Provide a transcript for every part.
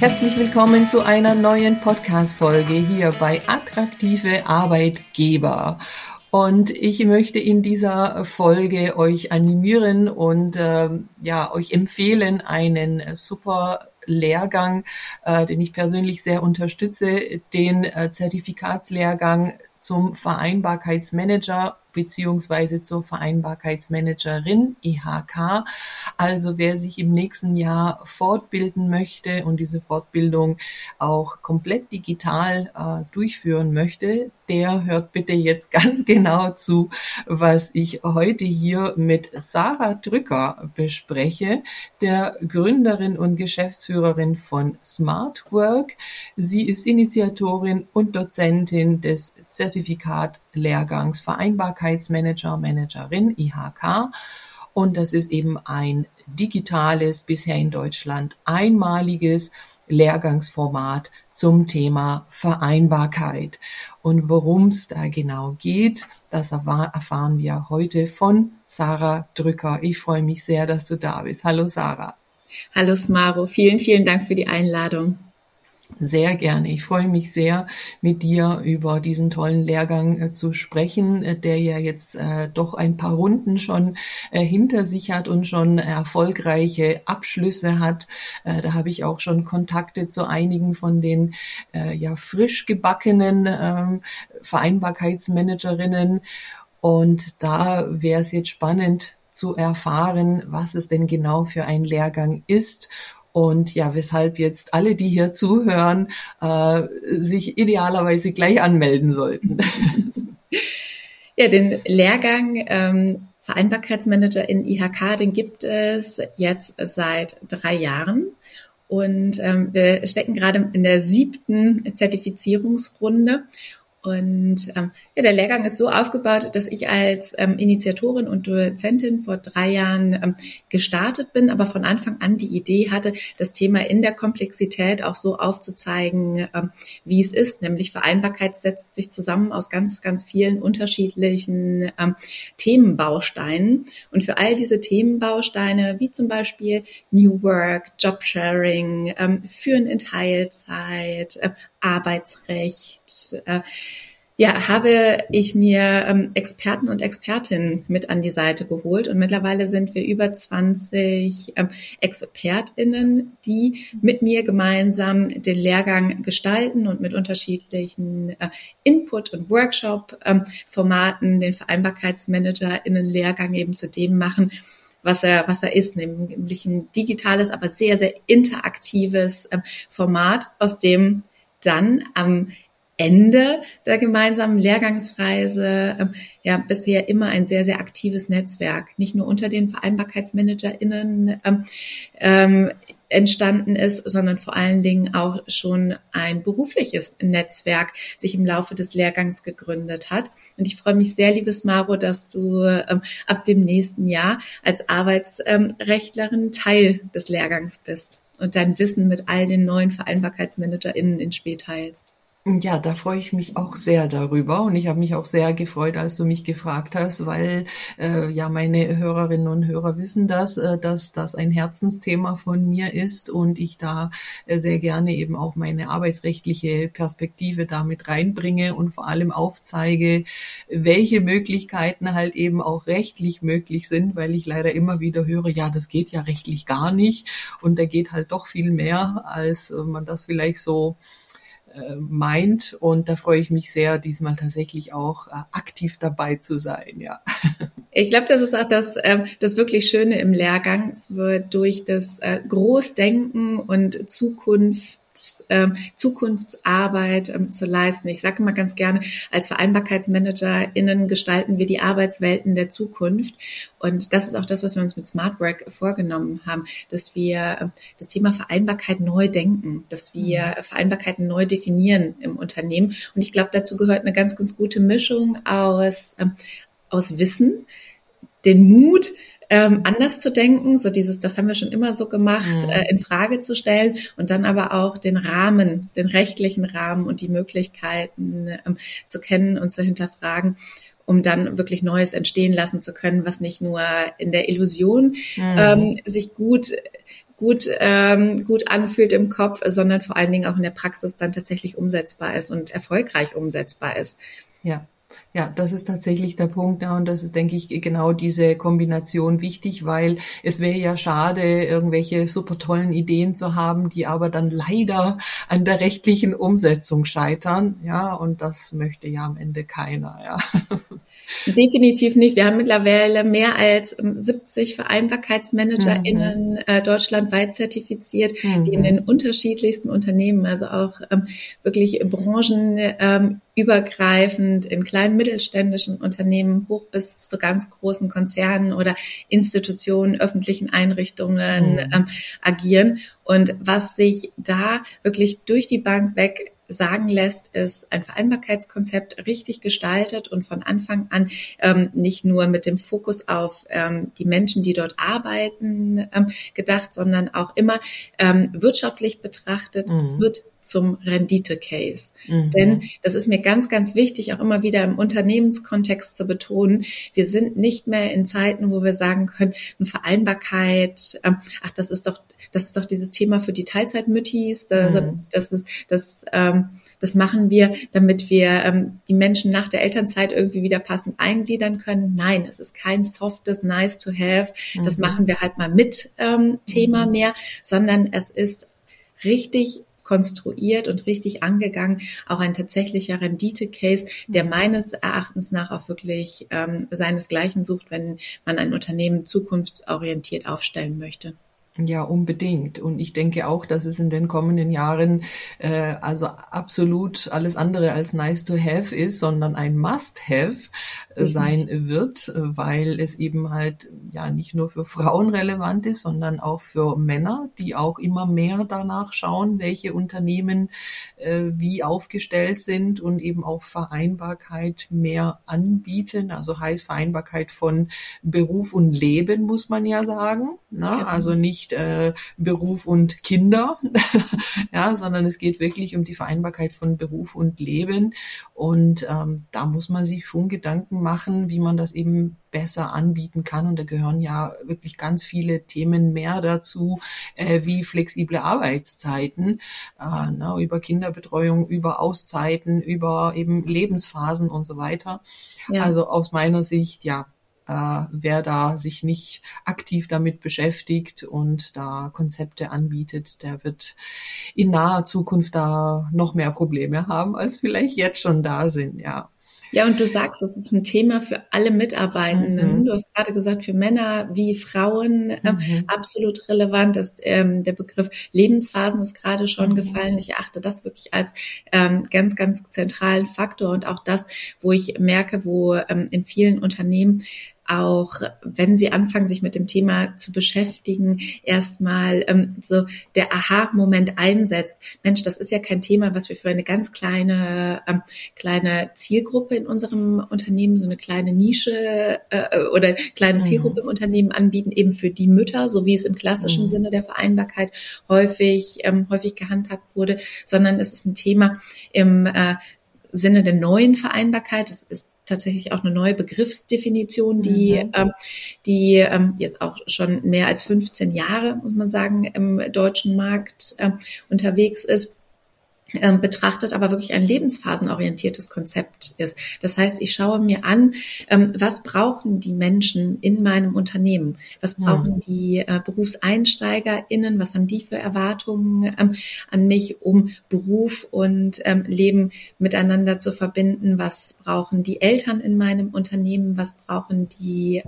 Herzlich willkommen zu einer neuen Podcast-Folge hier bei Attraktive Arbeitgeber. Und ich möchte in dieser Folge euch animieren und äh, ja euch empfehlen, einen super Lehrgang, äh, den ich persönlich sehr unterstütze, den äh, Zertifikatslehrgang zum Vereinbarkeitsmanager beziehungsweise zur Vereinbarkeitsmanagerin IHK. Also wer sich im nächsten Jahr fortbilden möchte und diese Fortbildung auch komplett digital äh, durchführen möchte, der hört bitte jetzt ganz genau zu, was ich heute hier mit Sarah Drücker bespreche, der Gründerin und Geschäftsführerin von Smart Work. Sie ist Initiatorin und Dozentin des Zertifikatlehrgangs Vereinbarkeitsmanager, Managerin IHK. Und das ist eben ein digitales, bisher in Deutschland einmaliges Lehrgangsformat zum Thema Vereinbarkeit. Und worum es da genau geht, das erfahren wir heute von Sarah Drücker. Ich freue mich sehr, dass du da bist. Hallo Sarah. Hallo Smaro, vielen, vielen Dank für die Einladung. Sehr gerne. Ich freue mich sehr, mit dir über diesen tollen Lehrgang äh, zu sprechen, äh, der ja jetzt äh, doch ein paar Runden schon äh, hinter sich hat und schon erfolgreiche Abschlüsse hat. Äh, da habe ich auch schon Kontakte zu einigen von den äh, ja frisch gebackenen ähm, Vereinbarkeitsmanagerinnen. Und da wäre es jetzt spannend zu erfahren, was es denn genau für ein Lehrgang ist und ja, weshalb jetzt alle, die hier zuhören, äh, sich idealerweise gleich anmelden sollten. Ja, den Lehrgang ähm, Vereinbarkeitsmanager in IHK, den gibt es jetzt seit drei Jahren. Und ähm, wir stecken gerade in der siebten Zertifizierungsrunde. Und ähm, ja, der Lehrgang ist so aufgebaut, dass ich als ähm, Initiatorin und Dozentin vor drei Jahren ähm, gestartet bin, aber von Anfang an die Idee hatte, das Thema in der Komplexität auch so aufzuzeigen, ähm, wie es ist. Nämlich Vereinbarkeit setzt sich zusammen aus ganz, ganz vielen unterschiedlichen ähm, Themenbausteinen. Und für all diese Themenbausteine, wie zum Beispiel New Work, Jobsharing, ähm, Führen in Teilzeit, äh, Arbeitsrecht, äh, ja, habe ich mir ähm, Experten und Expertinnen mit an die Seite geholt. Und mittlerweile sind wir über 20 ähm, ExpertInnen, die mit mir gemeinsam den Lehrgang gestalten und mit unterschiedlichen äh, Input- und Workshop-Formaten ähm, den VereinbarkeitsmanagerInnen-Lehrgang eben zu dem machen, was er, was er ist, nämlich ein digitales, aber sehr, sehr interaktives ähm, Format, aus dem dann am Ende der gemeinsamen Lehrgangsreise ähm, ja bisher immer ein sehr, sehr aktives Netzwerk, nicht nur unter den VereinbarkeitsmanagerInnen ähm, ähm, entstanden ist, sondern vor allen Dingen auch schon ein berufliches Netzwerk sich im Laufe des Lehrgangs gegründet hat. Und ich freue mich sehr, liebes Maro, dass du ähm, ab dem nächsten Jahr als Arbeitsrechtlerin Teil des Lehrgangs bist und dein Wissen mit all den neuen VereinbarkeitsmanagerInnen in Spee teilst. Ja, da freue ich mich auch sehr darüber und ich habe mich auch sehr gefreut, als du mich gefragt hast, weil äh, ja meine Hörerinnen und Hörer wissen das, äh, dass das ein Herzensthema von mir ist und ich da äh, sehr gerne eben auch meine arbeitsrechtliche Perspektive damit reinbringe und vor allem aufzeige, welche Möglichkeiten halt eben auch rechtlich möglich sind, weil ich leider immer wieder höre, ja, das geht ja rechtlich gar nicht und da geht halt doch viel mehr, als äh, man das vielleicht so meint. Und da freue ich mich sehr, diesmal tatsächlich auch äh, aktiv dabei zu sein, ja. Ich glaube, das ist auch das, äh, das wirklich Schöne im Lehrgang. Es wird durch das äh, Großdenken und Zukunft ähm, Zukunftsarbeit ähm, zu leisten. Ich sage immer ganz gerne, als VereinbarkeitsmanagerInnen gestalten wir die Arbeitswelten der Zukunft. Und das ist auch das, was wir uns mit Smart Work vorgenommen haben, dass wir ähm, das Thema Vereinbarkeit neu denken, dass wir mhm. Vereinbarkeiten neu definieren im Unternehmen. Und ich glaube, dazu gehört eine ganz, ganz gute Mischung aus, ähm, aus Wissen, den Mut, ähm, anders zu denken, so dieses, das haben wir schon immer so gemacht, mhm. äh, in Frage zu stellen und dann aber auch den Rahmen, den rechtlichen Rahmen und die Möglichkeiten ähm, zu kennen und zu hinterfragen um dann wirklich Neues entstehen lassen zu können, was nicht nur in der Illusion mhm. ähm, sich gut gut, ähm, gut anfühlt im Kopf, sondern vor allen Dingen auch in der Praxis dann tatsächlich umsetzbar ist und erfolgreich umsetzbar ist. Ja. Ja, das ist tatsächlich der Punkt, ja, und das ist, denke ich, genau diese Kombination wichtig, weil es wäre ja schade, irgendwelche super tollen Ideen zu haben, die aber dann leider an der rechtlichen Umsetzung scheitern, ja, und das möchte ja am Ende keiner, ja. Definitiv nicht. Wir haben mittlerweile mehr als 70 VereinbarkeitsmanagerInnen mhm. äh, deutschlandweit zertifiziert, mhm. die in den unterschiedlichsten Unternehmen, also auch ähm, wirklich branchenübergreifend ähm, in kleinen mittelständischen Unternehmen hoch bis zu ganz großen Konzernen oder Institutionen, öffentlichen Einrichtungen mhm. ähm, agieren. Und was sich da wirklich durch die Bank weg sagen lässt, ist ein Vereinbarkeitskonzept richtig gestaltet und von Anfang an ähm, nicht nur mit dem Fokus auf ähm, die Menschen, die dort arbeiten, ähm, gedacht, sondern auch immer ähm, wirtschaftlich betrachtet mhm. wird zum Rendite-Case. Mhm. Denn das ist mir ganz, ganz wichtig, auch immer wieder im Unternehmenskontext zu betonen. Wir sind nicht mehr in Zeiten, wo wir sagen können, eine Vereinbarkeit, ähm, ach, das ist doch das ist doch dieses Thema für die Teilzeitmüttis, das, mhm. das ist, das, ähm, das machen wir, damit wir ähm, die Menschen nach der Elternzeit irgendwie wieder passend eingliedern können. Nein, es ist kein softes Nice to have. Das mhm. machen wir halt mal mit ähm, Thema mhm. mehr, sondern es ist richtig konstruiert und richtig angegangen, auch ein tatsächlicher Rendite-Case, der mhm. meines Erachtens nach auch wirklich ähm, seinesgleichen sucht, wenn man ein Unternehmen zukunftsorientiert aufstellen möchte. Ja, unbedingt. Und ich denke auch, dass es in den kommenden Jahren äh, also absolut alles andere als nice to have ist, sondern ein must have äh, sein wird, weil es eben halt ja nicht nur für Frauen relevant ist, sondern auch für Männer, die auch immer mehr danach schauen, welche Unternehmen äh, wie aufgestellt sind und eben auch Vereinbarkeit mehr anbieten. Also heißt Vereinbarkeit von Beruf und Leben, muss man ja sagen. Ne? Genau. Also nicht äh, Beruf und Kinder, ja, sondern es geht wirklich um die Vereinbarkeit von Beruf und Leben. Und ähm, da muss man sich schon Gedanken machen, wie man das eben besser anbieten kann. Und da gehören ja wirklich ganz viele Themen mehr dazu, äh, wie flexible Arbeitszeiten, äh, na, über Kinderbetreuung, über Auszeiten, über eben Lebensphasen und so weiter. Ja. Also aus meiner Sicht, ja, äh, wer da sich nicht aktiv damit beschäftigt und da Konzepte anbietet, der wird in naher Zukunft da noch mehr Probleme haben, als vielleicht jetzt schon da sind, ja. Ja, und du sagst, es ist ein Thema für alle Mitarbeitenden. Mhm. Du hast gerade gesagt, für Männer wie Frauen äh, mhm. absolut relevant ist. Ähm, der Begriff Lebensphasen ist gerade schon mhm. gefallen. Ich achte das wirklich als ähm, ganz, ganz zentralen Faktor und auch das, wo ich merke, wo ähm, in vielen Unternehmen auch, wenn sie anfangen, sich mit dem Thema zu beschäftigen, erstmal ähm, so der Aha-Moment einsetzt. Mensch, das ist ja kein Thema, was wir für eine ganz kleine ähm, kleine Zielgruppe in unserem Unternehmen, so eine kleine Nische äh, oder kleine mhm. Zielgruppe im Unternehmen anbieten, eben für die Mütter, so wie es im klassischen mhm. Sinne der Vereinbarkeit häufig ähm, häufig gehandhabt wurde, sondern es ist ein Thema im äh, Sinne der neuen Vereinbarkeit. Es ist tatsächlich auch eine neue Begriffsdefinition, die, mhm. ähm, die ähm, jetzt auch schon mehr als 15 Jahre, muss man sagen, im deutschen Markt äh, unterwegs ist betrachtet, aber wirklich ein lebensphasenorientiertes Konzept ist. Das heißt, ich schaue mir an, ähm, was brauchen die Menschen in meinem Unternehmen? Was brauchen die äh, BerufseinsteigerInnen? Was haben die für Erwartungen ähm, an mich, um Beruf und ähm, Leben miteinander zu verbinden? Was brauchen die Eltern in meinem Unternehmen? Was brauchen die,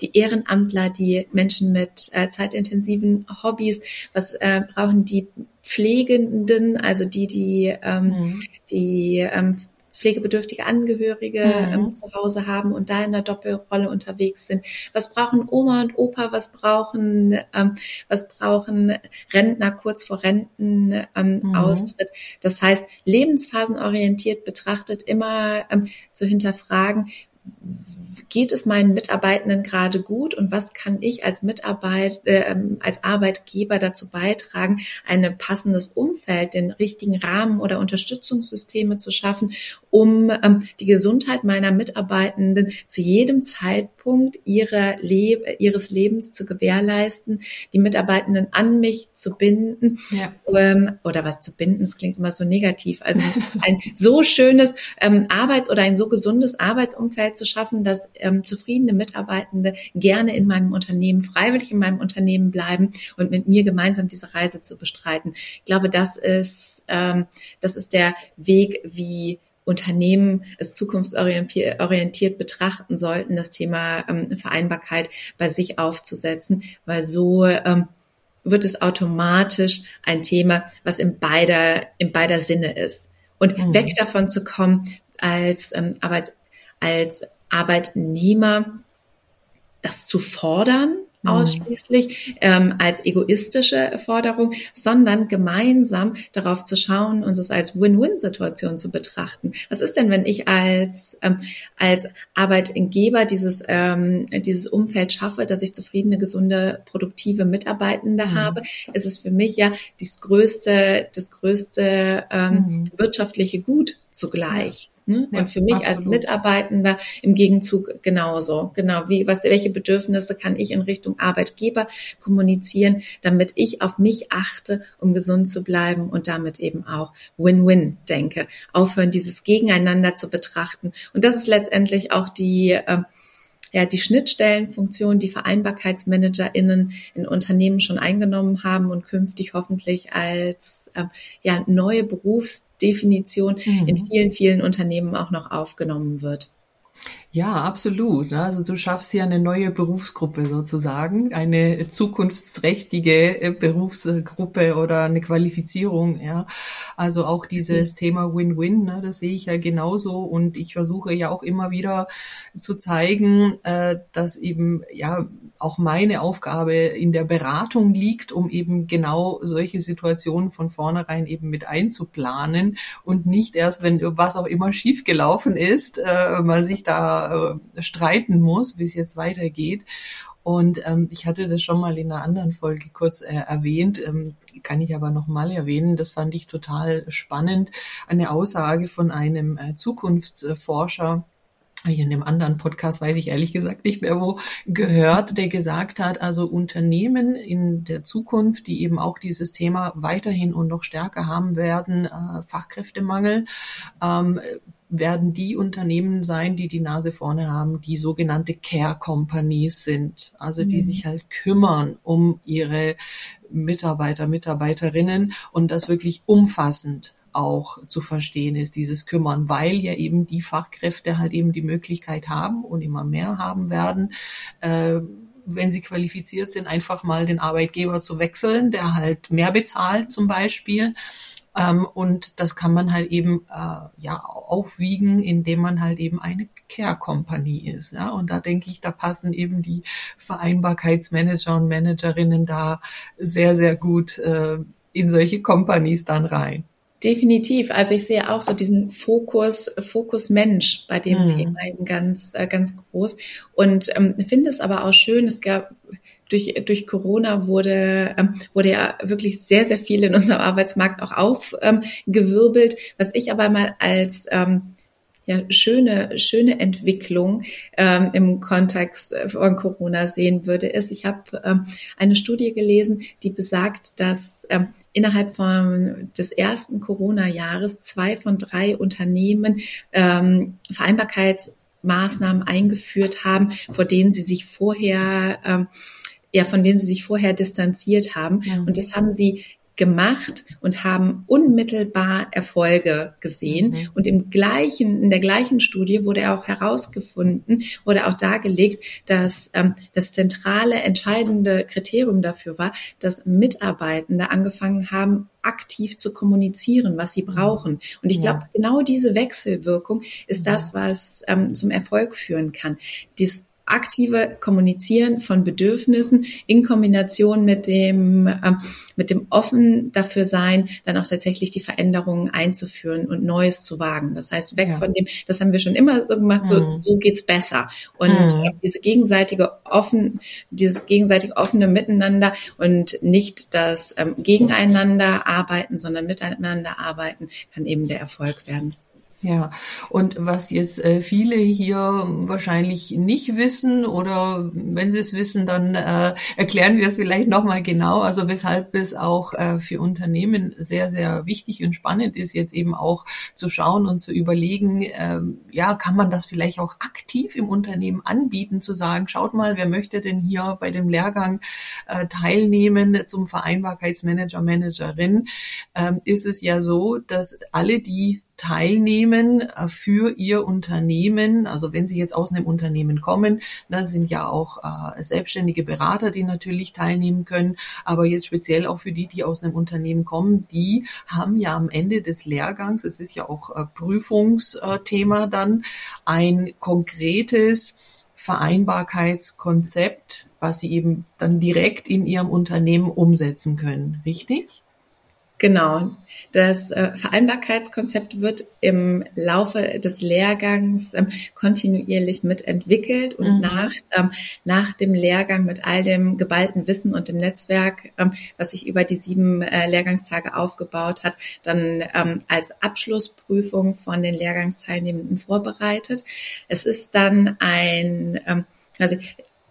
die Ehrenamtler, die Menschen mit äh, zeitintensiven Hobbys? Was äh, brauchen die Pflegenden, also die, die, ähm, mhm. die ähm, pflegebedürftige Angehörige mhm. ähm, zu Hause haben und da in der Doppelrolle unterwegs sind. Was brauchen Oma und Opa? Was brauchen ähm, was brauchen Rentner kurz vor Rentenaustritt? Ähm, mhm. Das heißt, lebensphasenorientiert betrachtet immer ähm, zu hinterfragen, geht es meinen Mitarbeitenden gerade gut und was kann ich als Mitarbeit, äh, als Arbeitgeber dazu beitragen, ein passendes Umfeld, den richtigen Rahmen oder Unterstützungssysteme zu schaffen, um ähm, die Gesundheit meiner Mitarbeitenden zu jedem Zeitpunkt ihrer Le ihres Lebens zu gewährleisten, die Mitarbeitenden an mich zu binden ja. ähm, oder was zu binden, das klingt immer so negativ, also ein so schönes ähm, Arbeits- oder ein so gesundes Arbeitsumfeld zu schaffen, dass ähm, zufriedene Mitarbeitende gerne in meinem Unternehmen, freiwillig in meinem Unternehmen bleiben und mit mir gemeinsam diese Reise zu bestreiten. Ich glaube, das ist, ähm, das ist der Weg, wie Unternehmen es zukunftsorientiert betrachten sollten, das Thema ähm, Vereinbarkeit bei sich aufzusetzen, weil so ähm, wird es automatisch ein Thema, was in beider, in beider Sinne ist. Und mhm. weg davon zu kommen, als, ähm, Arbeits, als Arbeitnehmer das zu fordern, mhm. ausschließlich ähm, als egoistische Forderung, sondern gemeinsam darauf zu schauen und es als Win-Win-Situation zu betrachten. Was ist denn, wenn ich als ähm, als Arbeitgeber dieses ähm, dieses Umfeld schaffe, dass ich zufriedene, gesunde, produktive Mitarbeitende mhm. habe? Es ist für mich ja das größte das größte ähm, mhm. wirtschaftliche Gut zugleich. Ne? Ja, und für mich absolut. als Mitarbeitender im Gegenzug genauso. Genau. Wie, was, welche Bedürfnisse kann ich in Richtung Arbeitgeber kommunizieren, damit ich auf mich achte, um gesund zu bleiben und damit eben auch Win-Win denke. Aufhören, dieses Gegeneinander zu betrachten. Und das ist letztendlich auch die, äh, ja, die Schnittstellenfunktion, die VereinbarkeitsmanagerInnen in Unternehmen schon eingenommen haben und künftig hoffentlich als äh, ja, neue Berufsdefinition mhm. in vielen, vielen Unternehmen auch noch aufgenommen wird. Ja, absolut. Also du schaffst ja eine neue Berufsgruppe sozusagen, eine zukunftsträchtige äh, Berufsgruppe oder eine Qualifizierung. Ja, also auch dieses mhm. Thema Win-Win, ne, das sehe ich ja genauso und ich versuche ja auch immer wieder zu zeigen, äh, dass eben ja auch meine Aufgabe in der Beratung liegt, um eben genau solche Situationen von vornherein eben mit einzuplanen und nicht erst, wenn was auch immer schiefgelaufen ist, äh, man sich da äh, streiten muss, wie es jetzt weitergeht. Und ähm, ich hatte das schon mal in einer anderen Folge kurz äh, erwähnt, ähm, kann ich aber noch mal erwähnen. Das fand ich total spannend. Eine Aussage von einem äh, Zukunftsforscher, in einem anderen Podcast, weiß ich ehrlich gesagt nicht mehr wo, gehört, der gesagt hat, also Unternehmen in der Zukunft, die eben auch dieses Thema weiterhin und noch stärker haben werden, äh, Fachkräftemangel, ähm, werden die Unternehmen sein, die die Nase vorne haben, die sogenannte Care Companies sind, also die mhm. sich halt kümmern um ihre Mitarbeiter, Mitarbeiterinnen und das wirklich umfassend auch zu verstehen ist, dieses Kümmern, weil ja eben die Fachkräfte halt eben die Möglichkeit haben und immer mehr haben werden, äh, wenn sie qualifiziert sind, einfach mal den Arbeitgeber zu wechseln, der halt mehr bezahlt zum Beispiel. Ähm, und das kann man halt eben äh, ja aufwiegen, indem man halt eben eine Care Company ist. Ja? Und da denke ich, da passen eben die Vereinbarkeitsmanager und Managerinnen da sehr, sehr gut äh, in solche Companies dann rein. Definitiv. Also ich sehe auch so diesen Fokus, Fokus Mensch bei dem mhm. Thema eben ganz, äh, ganz groß. Und ähm, finde es aber auch schön, es gab durch, durch Corona wurde, ähm, wurde ja wirklich sehr, sehr viel in unserem Arbeitsmarkt auch aufgewirbelt. Ähm, was ich aber mal als ähm, ja, schöne, schöne Entwicklung ähm, im Kontext von Corona sehen würde, ist, ich habe ähm, eine Studie gelesen, die besagt, dass ähm, innerhalb von des ersten Corona-Jahres zwei von drei Unternehmen ähm, Vereinbarkeitsmaßnahmen eingeführt haben, vor denen sie sich vorher ähm, ja, von denen sie sich vorher distanziert haben. Ja. Und das haben sie gemacht und haben unmittelbar Erfolge gesehen. Mhm. Und im gleichen, in der gleichen Studie wurde auch herausgefunden, wurde auch dargelegt, dass ähm, das zentrale, entscheidende Kriterium dafür war, dass Mitarbeitende angefangen haben, aktiv zu kommunizieren, was sie brauchen. Und ich glaube, genau diese Wechselwirkung ist das, was ähm, zum Erfolg führen kann. Dies aktive Kommunizieren von Bedürfnissen in Kombination mit dem, ähm, mit dem offen dafür sein, dann auch tatsächlich die Veränderungen einzuführen und Neues zu wagen. Das heißt, weg ja. von dem, das haben wir schon immer so gemacht, so, mhm. so geht's besser. Und mhm. diese gegenseitige offen, dieses gegenseitig offene Miteinander und nicht das ähm, Gegeneinander arbeiten, sondern miteinander arbeiten, kann eben der Erfolg werden. Ja, und was jetzt äh, viele hier wahrscheinlich nicht wissen oder wenn sie es wissen, dann äh, erklären wir es vielleicht nochmal genau, also weshalb es auch äh, für Unternehmen sehr, sehr wichtig und spannend ist, jetzt eben auch zu schauen und zu überlegen, äh, ja, kann man das vielleicht auch aktiv im Unternehmen anbieten, zu sagen, schaut mal, wer möchte denn hier bei dem Lehrgang äh, teilnehmen zum Vereinbarkeitsmanager, Managerin, ähm, ist es ja so, dass alle, die teilnehmen äh, für ihr Unternehmen. Also wenn Sie jetzt aus einem Unternehmen kommen, da sind ja auch äh, selbstständige Berater, die natürlich teilnehmen können. Aber jetzt speziell auch für die, die aus einem Unternehmen kommen, die haben ja am Ende des Lehrgangs, es ist ja auch äh, Prüfungsthema dann, ein konkretes Vereinbarkeitskonzept, was sie eben dann direkt in ihrem Unternehmen umsetzen können. Richtig? Genau. Das äh, Vereinbarkeitskonzept wird im Laufe des Lehrgangs ähm, kontinuierlich mitentwickelt und mhm. nach, ähm, nach dem Lehrgang mit all dem geballten Wissen und dem Netzwerk, ähm, was sich über die sieben äh, Lehrgangstage aufgebaut hat, dann als Abschlussprüfung von den Lehrgangsteilnehmenden vorbereitet. Es ist dann ein also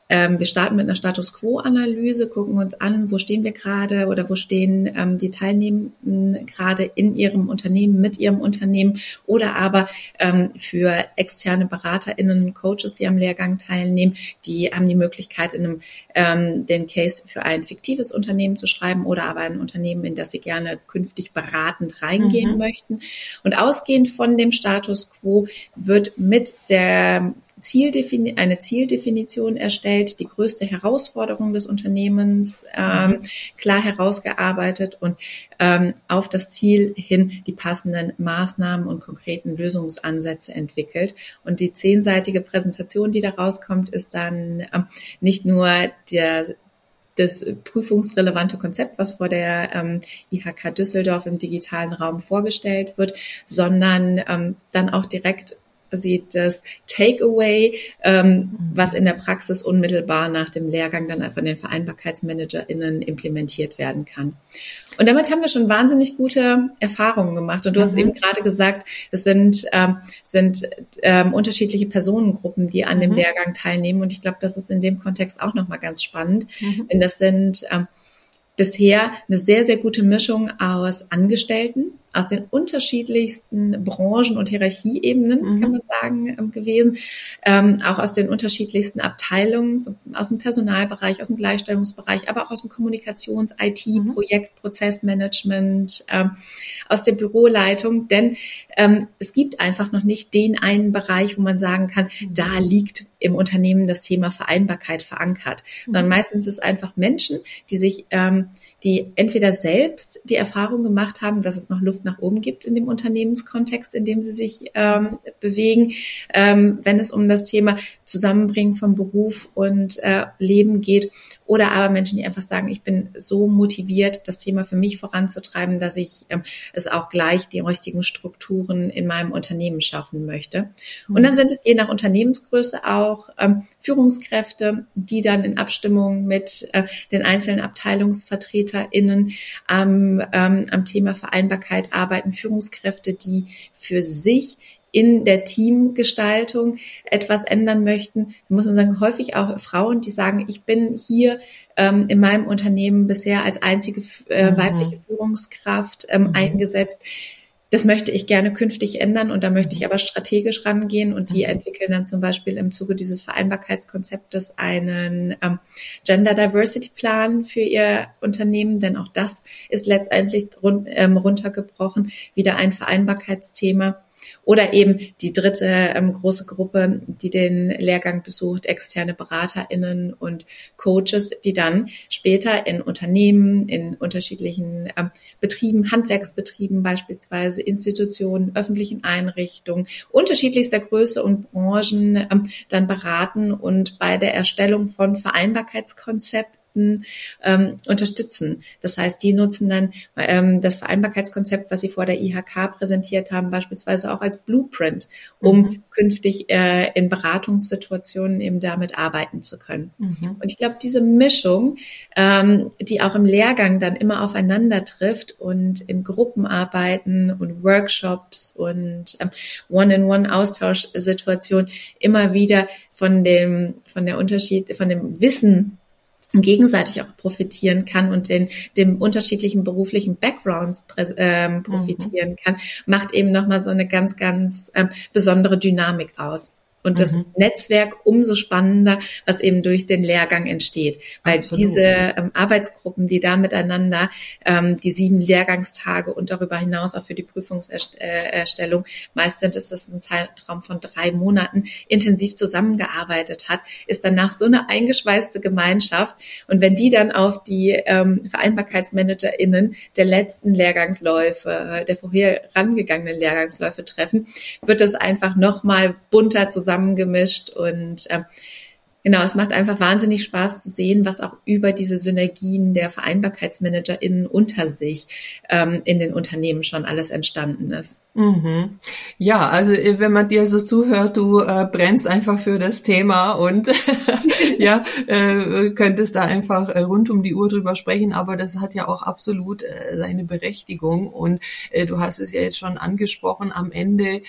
wir starten mit einer Status Quo-Analyse, gucken uns an, wo stehen wir gerade oder wo stehen ähm, die Teilnehmenden gerade in ihrem Unternehmen, mit ihrem Unternehmen oder aber ähm, für externe BeraterInnen und Coaches, die am Lehrgang teilnehmen, die haben die Möglichkeit, in einem, ähm, den Case für ein fiktives Unternehmen zu schreiben oder aber ein Unternehmen, in das sie gerne künftig beratend reingehen mhm. möchten. Und ausgehend von dem Status Quo wird mit der Zieldefini eine Zieldefinition erstellt, die größte Herausforderung des Unternehmens ähm, mhm. klar herausgearbeitet und ähm, auf das Ziel hin die passenden Maßnahmen und konkreten Lösungsansätze entwickelt. Und die zehnseitige Präsentation, die da rauskommt, ist dann ähm, nicht nur der das prüfungsrelevante Konzept, was vor der ähm, IHK Düsseldorf im digitalen Raum vorgestellt wird, sondern ähm, dann auch direkt sieht das Takeaway, ähm, was in der Praxis unmittelbar nach dem Lehrgang dann von den VereinbarkeitsmanagerInnen implementiert werden kann. Und damit haben wir schon wahnsinnig gute Erfahrungen gemacht. Und du mhm. hast eben gerade gesagt, es sind, ähm, sind ähm, unterschiedliche Personengruppen, die an mhm. dem Lehrgang teilnehmen. Und ich glaube, das ist in dem Kontext auch nochmal ganz spannend. Mhm. Denn das sind ähm, bisher eine sehr, sehr gute Mischung aus Angestellten, aus den unterschiedlichsten Branchen und Hierarchieebenen, mhm. kann man sagen, ähm, gewesen, ähm, auch aus den unterschiedlichsten Abteilungen, so aus dem Personalbereich, aus dem Gleichstellungsbereich, aber auch aus dem Kommunikations-, IT-, mhm. Projekt-, Prozessmanagement, ähm, aus der Büroleitung, denn ähm, es gibt einfach noch nicht den einen Bereich, wo man sagen kann, mhm. da liegt im Unternehmen das Thema Vereinbarkeit verankert, sondern mhm. meistens ist es einfach Menschen, die sich ähm, die entweder selbst die Erfahrung gemacht haben, dass es noch Luft nach oben gibt in dem Unternehmenskontext, in dem sie sich ähm, bewegen, ähm, wenn es um das Thema Zusammenbringen von Beruf und äh, Leben geht oder aber Menschen, die einfach sagen, ich bin so motiviert, das Thema für mich voranzutreiben, dass ich ähm, es auch gleich die richtigen Strukturen in meinem Unternehmen schaffen möchte. Mhm. Und dann sind es je nach Unternehmensgröße auch ähm, Führungskräfte, die dann in Abstimmung mit äh, den einzelnen AbteilungsvertreterInnen am, ähm, am Thema Vereinbarkeit arbeiten. Führungskräfte, die für sich in der Teamgestaltung etwas ändern möchten, muss man sagen, häufig auch Frauen, die sagen, ich bin hier ähm, in meinem Unternehmen bisher als einzige äh, mhm. weibliche Führungskraft ähm, mhm. eingesetzt. Das möchte ich gerne künftig ändern und da möchte ich aber strategisch rangehen und die mhm. entwickeln dann zum Beispiel im Zuge dieses Vereinbarkeitskonzeptes einen ähm, Gender Diversity Plan für ihr Unternehmen, denn auch das ist letztendlich run ähm, runtergebrochen wieder ein Vereinbarkeitsthema Oder eben die dritte ähm, große Gruppe, die den Lehrgang besucht, externe BeraterInnen und Coaches, die dann später in Unternehmen, in unterschiedlichen ähm, Betrieben, Handwerksbetrieben beispielsweise, Institutionen, öffentlichen Einrichtungen, unterschiedlichster Größe und Branchen ähm, dann beraten und bei der Erstellung von Vereinbarkeitskonzepten Ähm, unterstützen. Das heißt, die nutzen dann ähm, das Vereinbarkeitskonzept, was sie vor der IHK präsentiert haben, beispielsweise auch als Blueprint, um mhm. künftig äh, in Beratungssituationen eben damit arbeiten zu können. Mhm. Und ich glaube, diese Mischung, ähm, die auch im Lehrgang dann immer aufeinander trifft und in Gruppenarbeiten und Workshops und ähm, One-in-One-Austauschsituationen immer wieder von dem, von der Unterschied, von dem Wissen gegenseitig auch profitieren kann und den dem unterschiedlichen beruflichen Backgrounds ähm, profitieren mhm. kann, macht eben nochmal so eine ganz, ganz ähm, besondere Dynamik aus. Und das mhm. Netzwerk umso spannender, was eben durch den Lehrgang entsteht. Weil Absolut. diese ähm, Arbeitsgruppen, die da miteinander ähm, die sieben Lehrgangstage und darüber hinaus auch für die Prüfungserstellung, meistens ist es ein Zeitraum von drei Monaten, intensiv zusammengearbeitet hat, ist danach so eine eingeschweißte Gemeinschaft. Und wenn die dann auf die ähm, VereinbarkeitsmanagerInnen der letzten Lehrgangsläufe, äh, der vorher rangegangenen Lehrgangsläufe treffen, wird das einfach nochmal bunter zusammen zusammengemischt und äh, Genau, es macht einfach wahnsinnig Spaß zu sehen, was auch über diese Synergien der VereinbarkeitsmanagerInnen unter sich ähm, in den Unternehmen schon alles entstanden ist. Mhm. Ja, also äh, wenn man dir so zuhört, du äh, brennst einfach für das Thema und ja, äh, könntest da einfach äh, rund um die Uhr drüber sprechen, aber das hat ja auch absolut äh, seine Berechtigung und äh, du hast es ja jetzt schon angesprochen, am Ende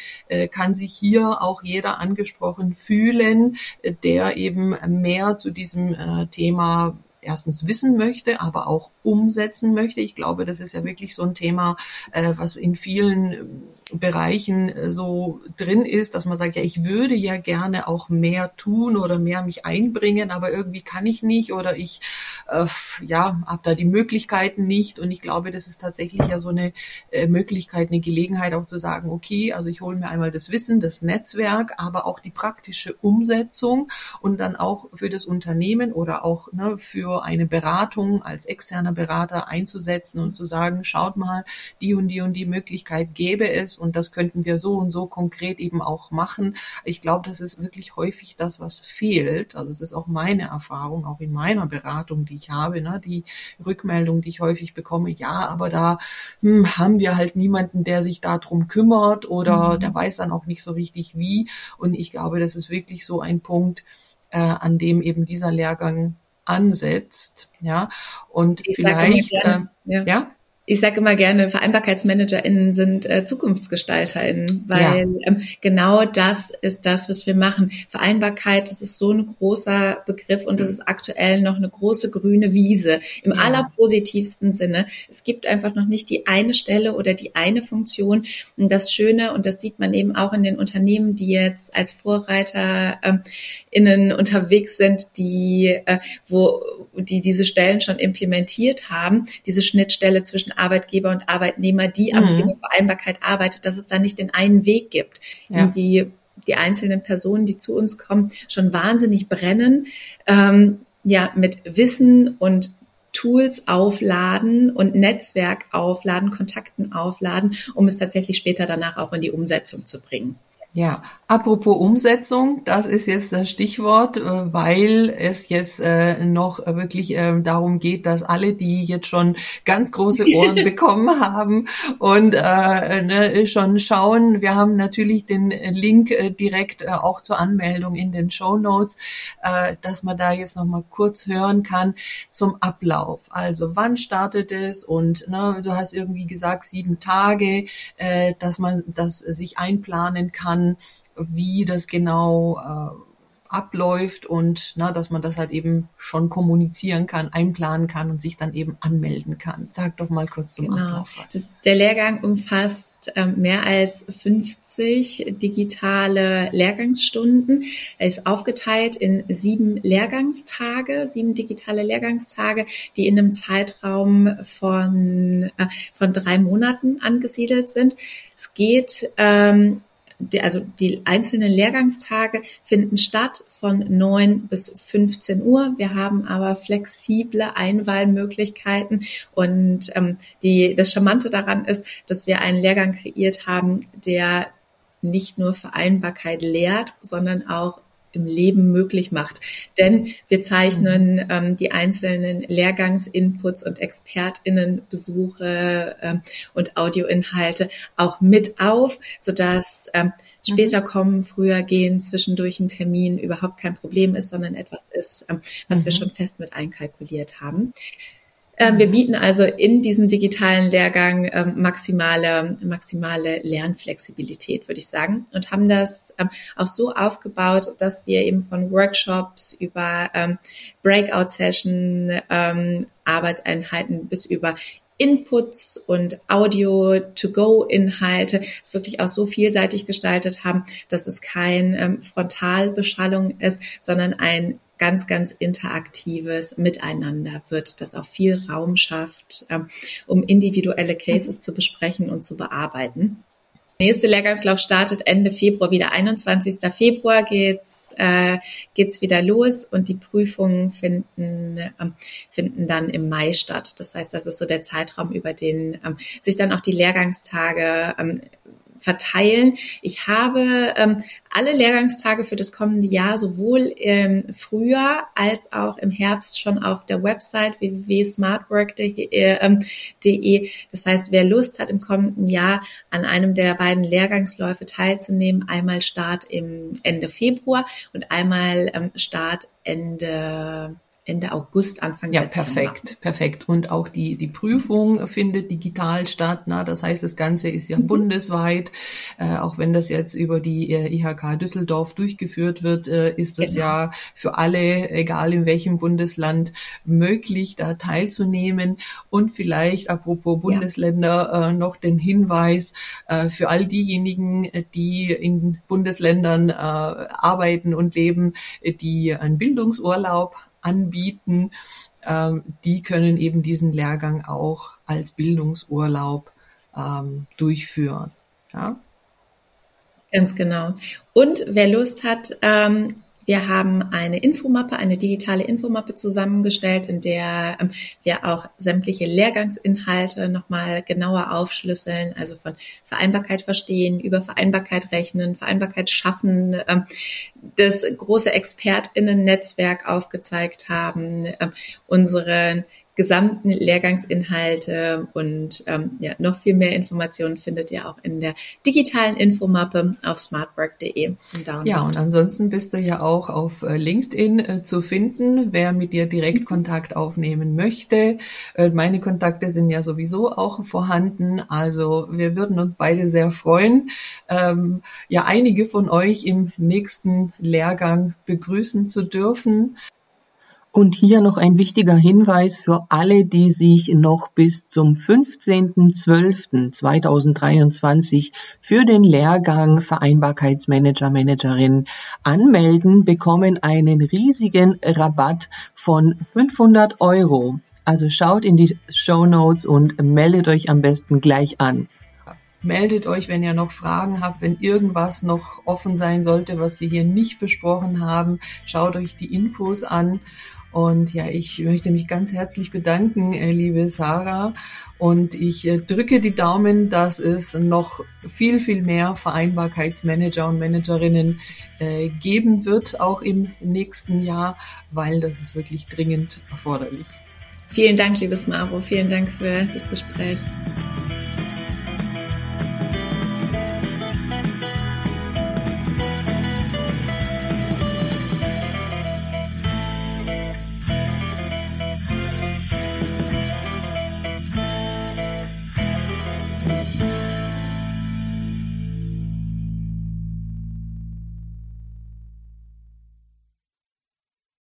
kann sich hier auch jeder angesprochen fühlen, der eben mehr zu diesem Thema erstens wissen möchte, aber auch umsetzen möchte. Ich glaube, das ist ja wirklich so ein Thema, was in vielen Bereichen äh, so drin ist, dass man sagt, ja, ich würde ja gerne auch mehr tun oder mehr mich einbringen, aber irgendwie kann ich nicht oder ich äh, ja habe da die Möglichkeiten nicht. Und ich glaube, das ist tatsächlich ja so eine äh, Möglichkeit, eine Gelegenheit auch zu sagen, okay, also ich hole mir einmal das Wissen, das Netzwerk, aber auch die praktische Umsetzung und dann auch für das Unternehmen oder auch ne, für eine Beratung als externer Berater einzusetzen und zu sagen, schaut mal, die und die und die Möglichkeit gäbe es und das könnten wir so und so konkret eben auch machen. Ich glaube, das ist wirklich häufig das, was fehlt. Also es ist auch meine Erfahrung, auch in meiner Beratung, die ich habe, ne, die Rückmeldung, die ich häufig bekomme, ja, aber da hm, haben wir halt niemanden, der sich darum kümmert oder mhm. der weiß dann auch nicht so richtig wie. Und ich glaube, das ist wirklich so ein Punkt, äh, an dem eben dieser Lehrgang ansetzt, ja, und ich vielleicht, äh, ja. ja ich sage immer gerne, VereinbarkeitsmanagerInnen sind äh, ZukunftsgestalterInnen, weil ja. ähm, genau das ist das, was wir machen. Vereinbarkeit, das ist so ein großer Begriff und das ist aktuell noch eine große grüne Wiese im ja. allerpositivsten Sinne. Es gibt einfach noch nicht die eine Stelle oder die eine Funktion. Und das Schöne, und das sieht man eben auch in den Unternehmen, die jetzt als VorreiterInnen ähm, unterwegs sind, die, äh, wo, die diese Stellen schon implementiert haben, diese Schnittstelle zwischen Arbeitgeber und Arbeitnehmer, die am mhm. Thema Vereinbarkeit arbeitet, dass es da nicht den einen Weg gibt. Ja. Die, die einzelnen Personen, die zu uns kommen, schon wahnsinnig brennen, ähm, ja, mit Wissen und Tools aufladen und Netzwerk aufladen, Kontakten aufladen, um es tatsächlich später danach auch in die Umsetzung zu bringen. Ja, apropos Umsetzung, das ist jetzt das Stichwort, äh, weil es jetzt äh, noch wirklich äh, darum geht, dass alle, die jetzt schon ganz große Ohren bekommen haben und ne, schon schauen, wir haben natürlich den Link direkt auch zur Anmeldung in den Show Notes, dass man da jetzt noch mal kurz hören kann zum Ablauf. Also wann startet es und ne, du hast irgendwie gesagt sieben Tage, dass man das sich einplanen kann kann, wie das genau äh, abläuft und na, dass man das halt eben schon kommunizieren kann, einplanen kann und sich dann eben anmelden kann. Sag doch mal kurz zum genau. Ablauf was. Der Lehrgang umfasst ähm, mehr als 50 digitale Lehrgangsstunden. Er ist aufgeteilt in sieben Lehrgangstage, sieben digitale Lehrgangstage, die in einem Zeitraum von, äh, von drei Monaten angesiedelt sind. Es geht ähm, also die einzelnen Lehrgangstage finden statt von 9 bis 15 Uhr. Wir haben aber flexible Einwahlmöglichkeiten und ähm, die, das Charmante daran ist, dass wir einen Lehrgang kreiert haben, der nicht nur Vereinbarkeit lehrt, sondern auch im Leben möglich macht. Denn wir zeichnen mhm. ähm, die einzelnen Lehrgangsinputs und ExpertInnenbesuche ähm, und Audioinhalte auch mit auf, sodass ähm, später mhm. kommen, früher gehen, zwischendurch ein Termin überhaupt kein Problem ist, sondern etwas ist, ähm, was mhm. wir schon fest mit einkalkuliert haben. Ähm, wir bieten also in diesem digitalen Lehrgang ähm, maximale, maximale Lernflexibilität, würde ich sagen, und haben das ähm, auch so aufgebaut, dass wir eben von Workshops über Breakout-Session, Arbeitseinheiten bis über Inputs und Audio-to-go-Inhalte es wirklich auch so vielseitig gestaltet haben, dass es kein Frontalbeschallung ist, sondern ein ganz, ganz interaktives Miteinander wird, das auch viel Raum schafft, ähm, um individuelle Cases mhm. zu besprechen und zu bearbeiten. Nächste Lehrgangslauf startet Ende Februar wieder. 21. Februar geht's äh, geht's wieder los und die Prüfungen finden ähm, finden dann im Mai statt. Das heißt, das ist so der Zeitraum, über den ähm, sich dann auch die Lehrgangstage ähm, verteilen. Ich habe ähm, alle Lehrgangstage für das kommende Jahr sowohl im Frühjahr als auch im Herbst schon auf der Website www.smartwork.de. Ähm, das heißt, wer Lust hat, im kommenden Jahr an einem der beiden Lehrgangsläufe teilzunehmen, einmal Start im Ende Februar und einmal ähm, Start Ende Ende August, Anfang ja, September. Ja, perfekt, perfekt. Und auch die, die Prüfung findet digital statt. Na, das heißt, das Ganze ist ja mhm. bundesweit. Äh, auch wenn das jetzt über die äh, IHK Düsseldorf durchgeführt wird, äh, ist das genau. ja für alle, egal in welchem Bundesland, möglich, da teilzunehmen. Und vielleicht, apropos Bundesländer, ja. äh, noch den Hinweis äh, für all diejenigen, die in Bundesländern arbeiten und leben, die einen Bildungsurlaub anbieten, ähm, die können eben diesen Lehrgang auch als Bildungsurlaub ähm, durchführen. Ja? Ganz genau. Und wer Lust hat, ähm, wir haben eine Infomappe, eine digitale Infomappe zusammengestellt, in der ähm, wir auch sämtliche Lehrgangsinhalte nochmal genauer aufschlüsseln, also von Vereinbarkeit verstehen, über Vereinbarkeit rechnen, Vereinbarkeit schaffen, ähm, das große ExpertInnen-Netzwerk aufgezeigt haben, ähm, unseren gesamten Lehrgangsinhalte und ähm, ja, noch viel mehr Informationen findet ihr auch in der digitalen Infomappe auf smartwork.de zum Download. Ja, und ansonsten bist du ja auch auf äh, LinkedIn äh, zu finden, wer mit dir direkt Kontakt aufnehmen möchte. Äh, meine Kontakte sind ja sowieso auch vorhanden, also wir würden uns beide sehr freuen, ähm, ja einige von euch im nächsten Lehrgang begrüßen zu dürfen. Und hier noch ein wichtiger Hinweis für alle, die sich noch bis zum 15.12.2023 für den Lehrgang Vereinbarkeitsmanager, Managerin anmelden, bekommen einen riesigen Rabatt von 500 Euro. Also schaut in die Show Notes und meldet euch am besten gleich an. Meldet euch, wenn ihr noch Fragen habt, wenn irgendwas noch offen sein sollte, was wir hier nicht besprochen haben. Schaut euch die Infos an und ja, ich möchte mich ganz herzlich bedanken, äh, liebe Sarah. Und ich äh, drücke die Daumen, dass es noch viel, viel mehr Vereinbarkeitsmanager und Managerinnen äh, geben wird, auch im nächsten Jahr, weil das ist wirklich dringend erforderlich. Vielen Dank, liebes Maro. Vielen Dank für das Gespräch.